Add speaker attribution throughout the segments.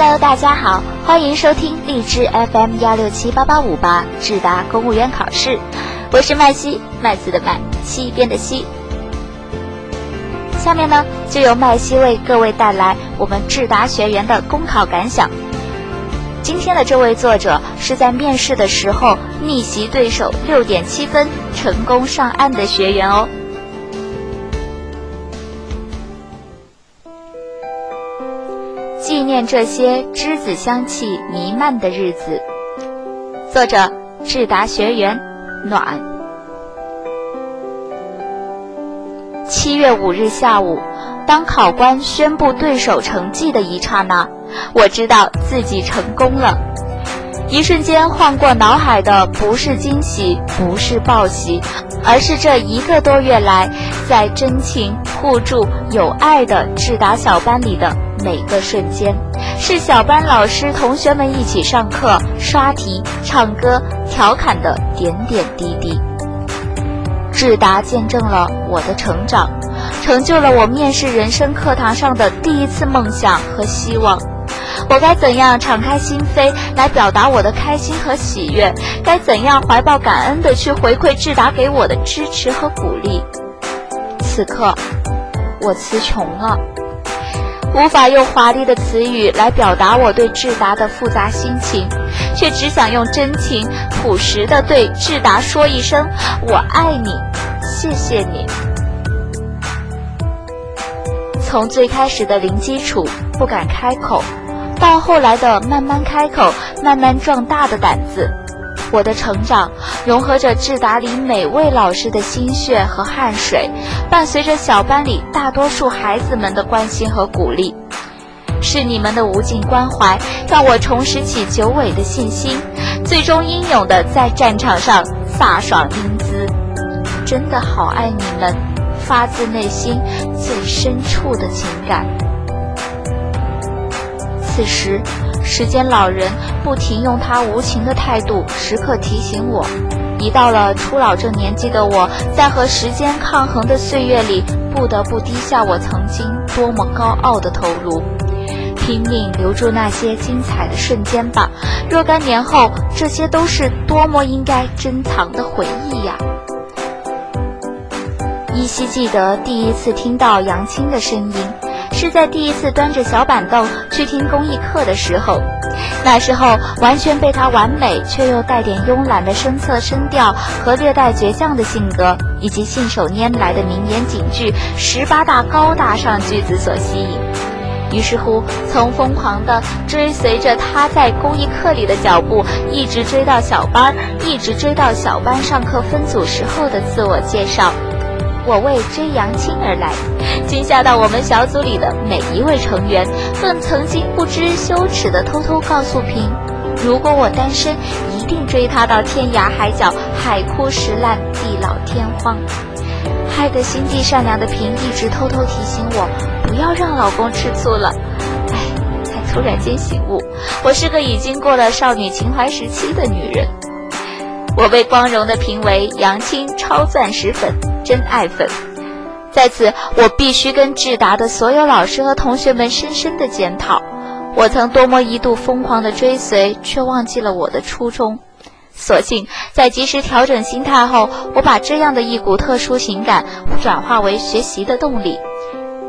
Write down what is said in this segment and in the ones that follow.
Speaker 1: Hello，大家好，欢迎收听荔枝 FM 幺六七八八五八智达公务员考试，我是麦西，麦子的麦，西边的西。下面呢，就由麦西为各位带来我们智达学员的公考感想。今天的这位作者是在面试的时候逆袭对手六点七分，成功上岸的学员哦。这些栀子香气弥漫的日子。作者：智达学员暖。七月五日下午，当考官宣布对手成绩的一刹那，我知道自己成功了。一瞬间晃过脑海的不是惊喜，不是报喜，而是这一个多月来在真情互助、有爱的智达小班里的。每个瞬间，是小班老师同学们一起上课、刷题、唱歌、调侃的点点滴滴。智达见证了我的成长，成就了我面试人生课堂上的第一次梦想和希望。我该怎样敞开心扉来表达我的开心和喜悦？该怎样怀抱感恩的去回馈智达给我的支持和鼓励？此刻，我词穷了。无法用华丽的词语来表达我对智达的复杂心情，却只想用真情朴实的对智达说一声：“我爱你，谢谢你。”从最开始的零基础不敢开口，到后来的慢慢开口、慢慢壮大的胆子。我的成长融合着智达里每位老师的心血和汗水，伴随着小班里大多数孩子们的关心和鼓励，是你们的无尽关怀让我重拾起久违的信心，最终英勇的在战场上飒爽英姿。真的好爱你们，发自内心最深处的情感。此时。时间老人不停用他无情的态度时刻提醒我，一到了初老这年纪的我，在和时间抗衡的岁月里，不得不低下我曾经多么高傲的头颅，拼命留住那些精彩的瞬间吧。若干年后，这些都是多么应该珍藏的回忆呀！依稀记得第一次听到杨青的声音。是在第一次端着小板凳去听公益课的时候，那时候完全被他完美却又带点慵懒的声色声调和略带倔强的性格，以及信手拈来的名言警句、十八大高大上句子所吸引。于是乎，从疯狂地追随着他在公益课里的脚步，一直追到小班，一直追到小班上课分组时候的自我介绍。我为追杨青而来，惊吓到我们小组里的每一位成员，更曾经不知羞耻地偷偷告诉平，如果我单身，一定追她到天涯海角，海枯石烂，地老天荒。害得心地善良的平一直偷偷提醒我，不要让老公吃醋了。哎，才突然间醒悟，我是个已经过了少女情怀时期的女人。我被光荣地评为杨青超钻石粉。真爱粉，在此我必须跟智达的所有老师和同学们深深的检讨，我曾多么一度疯狂的追随，却忘记了我的初衷。所幸在及时调整心态后，我把这样的一股特殊情感转化为学习的动力。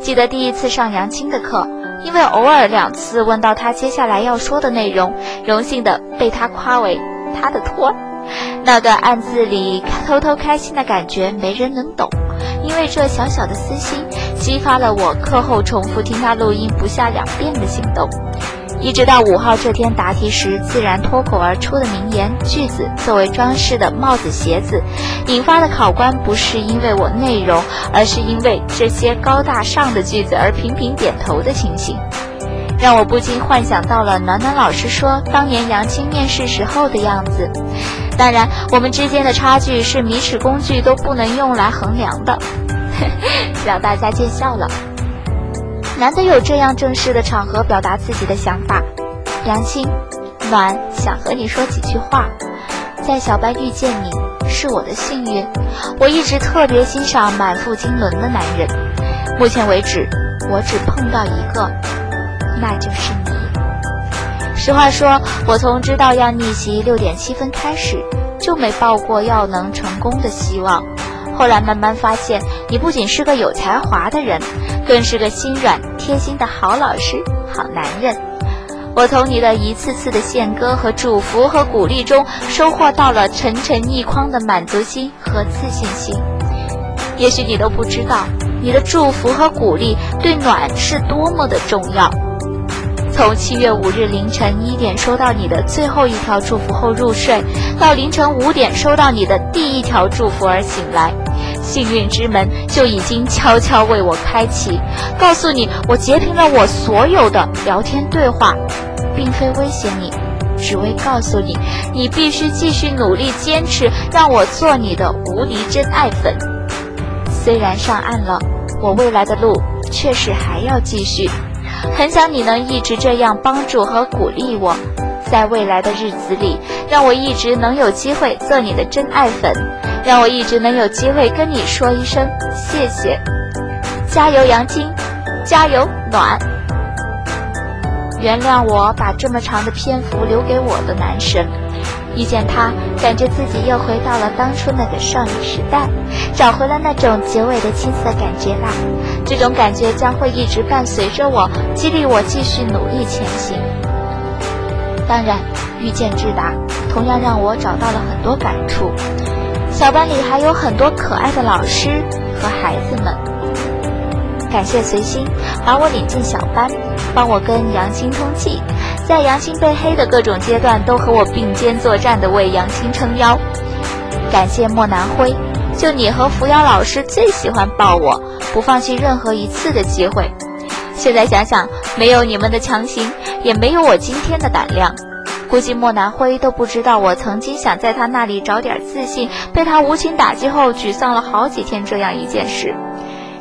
Speaker 1: 记得第一次上杨青的课，因为偶尔两次问到他接下来要说的内容，荣幸的被他夸为他的托儿。那段暗自里偷偷开心的感觉，没人能懂。因为这小小的私心，激发了我课后重复听他录音不下两遍的行动。一直到五号这天答题时，自然脱口而出的名言句子作为装饰的帽子、鞋子，引发的考官不是因为我内容，而是因为这些高大上的句子而频频点头的情形。让我不禁幻想到了暖暖老师说当年杨青面试时候的样子。当然，我们之间的差距是米尺工具都不能用来衡量的，让大家见笑了。难得有这样正式的场合表达自己的想法，杨青，暖想和你说几句话。在小班遇见你是我的幸运，我一直特别欣赏满腹经纶的男人，目前为止我只碰到一个。那就是你。实话说，我从知道要逆袭六点七分开始，就没抱过要能成功的希望。后来慢慢发现，你不仅是个有才华的人，更是个心软贴心的好老师、好男人。我从你的一次次的献歌和祝福和鼓励中，收获到了沉沉一筐的满足心和自信心。也许你都不知道，你的祝福和鼓励对暖是多么的重要。从七月五日凌晨一点收到你的最后一条祝福后入睡，到凌晨五点收到你的第一条祝福而醒来。幸运之门就已经悄悄为我开启，告诉你，我截屏了我所有的聊天对话，并非威胁你，只为告诉你，你必须继续努力坚持，让我做你的无敌真爱粉。虽然上岸了，我未来的路确实还要继续，很想你能一直这样帮助和鼓励我。在未来的日子里，让我一直能有机会做你的真爱粉，让我一直能有机会跟你说一声谢谢，加油杨晶，加油暖。原谅我把这么长的篇幅留给我的男神，遇见他，感觉自己又回到了当初那个少女时代，找回了那种久违的青涩感觉啦。这种感觉将会一直伴随着我，激励我继续努力前行。当然，遇见智达同样让我找到了很多感触。小班里还有很多可爱的老师和孩子们。感谢随心把我领进小班，帮我跟杨青通气，在杨青被黑的各种阶段都和我并肩作战的为杨青撑腰。感谢莫南辉，就你和扶摇老师最喜欢抱我，不放弃任何一次的机会。现在想想，没有你们的强行，也没有我今天的胆量，估计莫南辉都不知道我曾经想在他那里找点自信，被他无情打击后沮丧了好几天这样一件事。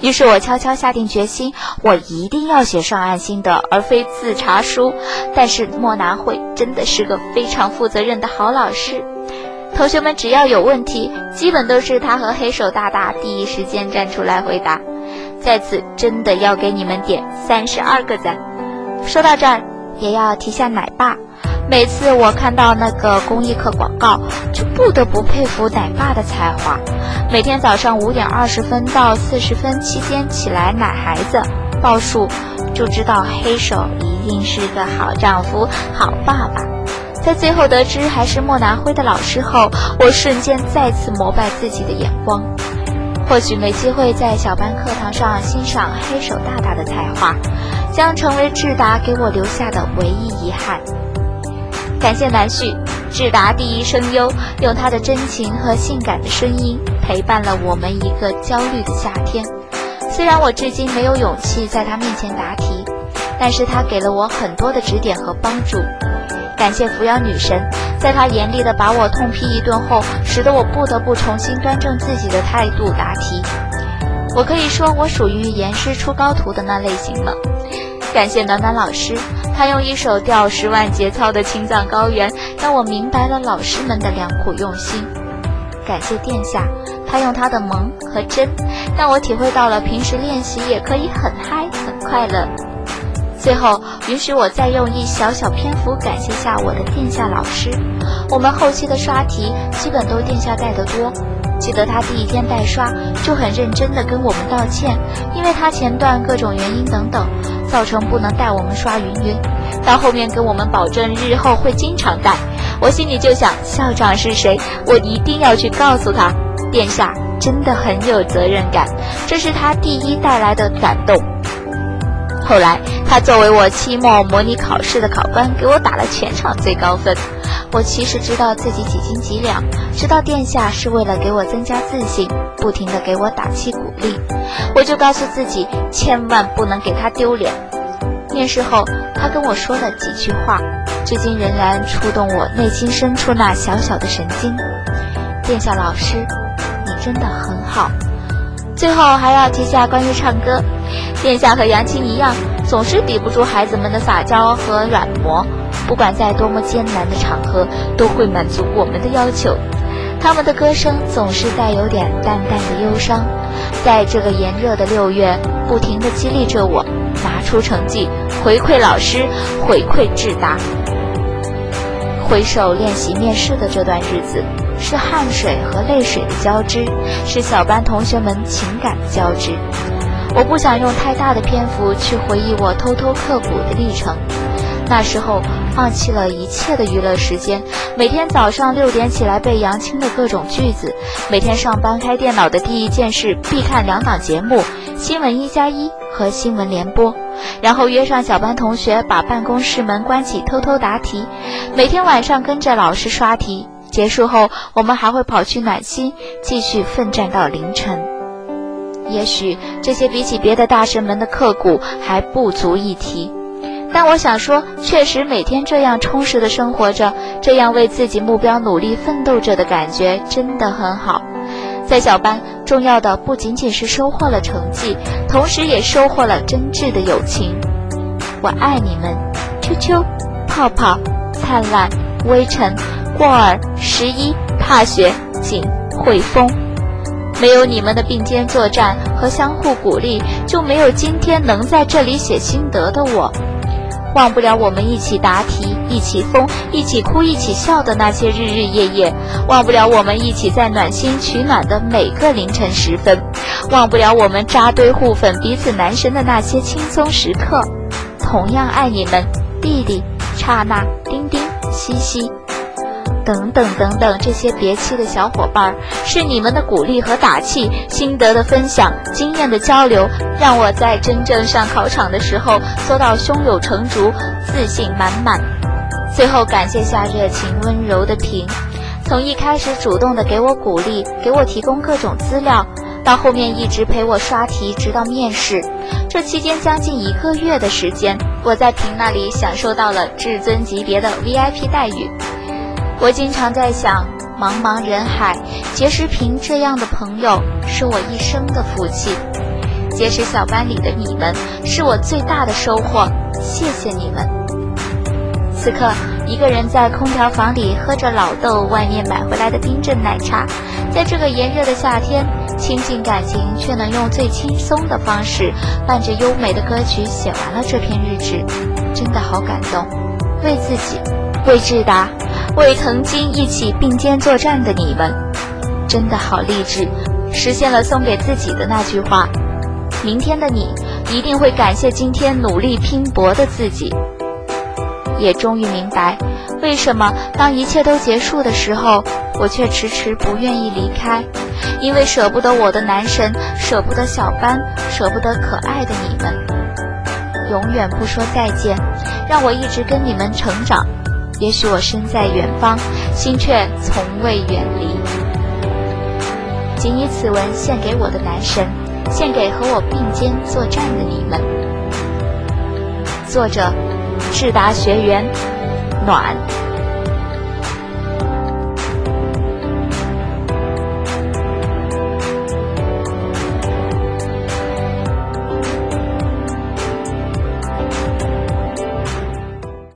Speaker 1: 于是我悄悄下定决心，我一定要写上岸心得，而非自查书。但是莫南辉真的是个非常负责任的好老师，同学们只要有问题，基本都是他和黑手大大第一时间站出来回答。在此真的要给你们点三十二个赞。说到这儿，也要提下奶爸。每次我看到那个公益课广告，就不得不佩服奶爸的才华。每天早上五点二十分到四十分期间起来奶孩子、报数，就知道黑手一定是个好丈夫、好爸爸。在最后得知还是莫南辉的老师后，我瞬间再次膜拜自己的眼光。或许没机会在小班课堂上欣赏黑手大大的才华，将成为智达给我留下的唯一遗憾。感谢南旭，智达第一声优，用他的真情和性感的声音陪伴了我们一个焦虑的夏天。虽然我至今没有勇气在他面前答题，但是他给了我很多的指点和帮助。感谢扶摇女神，在她严厉的把我痛批一顿后，使得我不得不重新端正自己的态度答题。我可以说我属于严师出高徒的那类型了。感谢暖暖老师，他用一首调十万节操的青藏高原，让我明白了老师们的良苦用心。感谢殿下，他用他的萌和真，让我体会到了平时练习也可以很嗨很快乐。最后，允许我再用一小小篇幅感谢下我的殿下老师。我们后期的刷题基本都殿下带得多。记得他第一天带刷就很认真的跟我们道歉，因为他前段各种原因等等，造成不能带我们刷云云。到后面跟我们保证日后会经常带，我心里就想校长是谁，我一定要去告诉他。殿下真的很有责任感，这是他第一带来的感动。后来，他作为我期末模拟考试的考官，给我打了全场最高分。我其实知道自己几斤几两，知道殿下是为了给我增加自信，不停的给我打气鼓励。我就告诉自己，千万不能给他丢脸。面试后，他跟我说了几句话，至今仍然触动我内心深处那小小的神经。殿下老师，你真的很好。最后还要提下关于唱歌。殿下和杨青一样，总是抵不住孩子们的撒娇和软磨。不管在多么艰难的场合，都会满足我们的要求。他们的歌声总是带有点淡淡的忧伤，在这个炎热的六月，不停地激励着我，拿出成绩，回馈老师，回馈智达。回首练习面试的这段日子，是汗水和泪水的交织，是小班同学们情感的交织。我不想用太大的篇幅去回忆我偷偷刻苦的历程。那时候放弃了一切的娱乐时间，每天早上六点起来背杨青的各种句子，每天上班开电脑的第一件事必看两档节目：新闻一加一和新闻联播。然后约上小班同学，把办公室门关起，偷偷答题。每天晚上跟着老师刷题，结束后我们还会跑去暖心，继续奋战到凌晨。也许这些比起别的大神们的刻骨还不足一提。但我想说，确实每天这样充实的生活着，这样为自己目标努力奋斗着的感觉真的很好。在小班，重要的不仅仅是收获了成绩，同时也收获了真挚的友情。我爱你们，秋秋、泡泡、灿烂、微尘、过儿、十一、踏雪、景、汇丰。没有你们的并肩作战和相互鼓励，就没有今天能在这里写心得的我。忘不了我们一起答题、一起疯、一起哭、一起笑的那些日日夜夜，忘不了我们一起在暖心取暖的每个凌晨时分，忘不了我们扎堆互粉、彼此男神的那些轻松时刻。同样爱你们，弟弟、刹那、丁丁、西西。等等等等，这些别期的小伙伴儿，是你们的鼓励和打气、心得的分享、经验的交流，让我在真正上考场的时候做到胸有成竹、自信满满。最后感谢下热情温柔的平，从一开始主动的给我鼓励，给我提供各种资料，到后面一直陪我刷题，直到面试。这期间将近一个月的时间，我在平那里享受到了至尊级别的 VIP 待遇。我经常在想，茫茫人海结识平这样的朋友是我一生的福气。结识小班里的你们是我最大的收获，谢谢你们。此刻，一个人在空调房里喝着老豆外面买回来的冰镇奶茶，在这个炎热的夏天，亲近感情却能用最轻松的方式，伴着优美的歌曲写完了这篇日志，真的好感动。为自己，为志达。为曾经一起并肩作战的你们，真的好励志，实现了送给自己的那句话。明天的你一定会感谢今天努力拼搏的自己。也终于明白，为什么当一切都结束的时候，我却迟迟不愿意离开，因为舍不得我的男神，舍不得小班，舍不得可爱的你们。永远不说再见，让我一直跟你们成长。也许我身在远方，心却从未远离。仅以此文献给我的男神，献给和我并肩作战的你们。作者：智达学员，暖。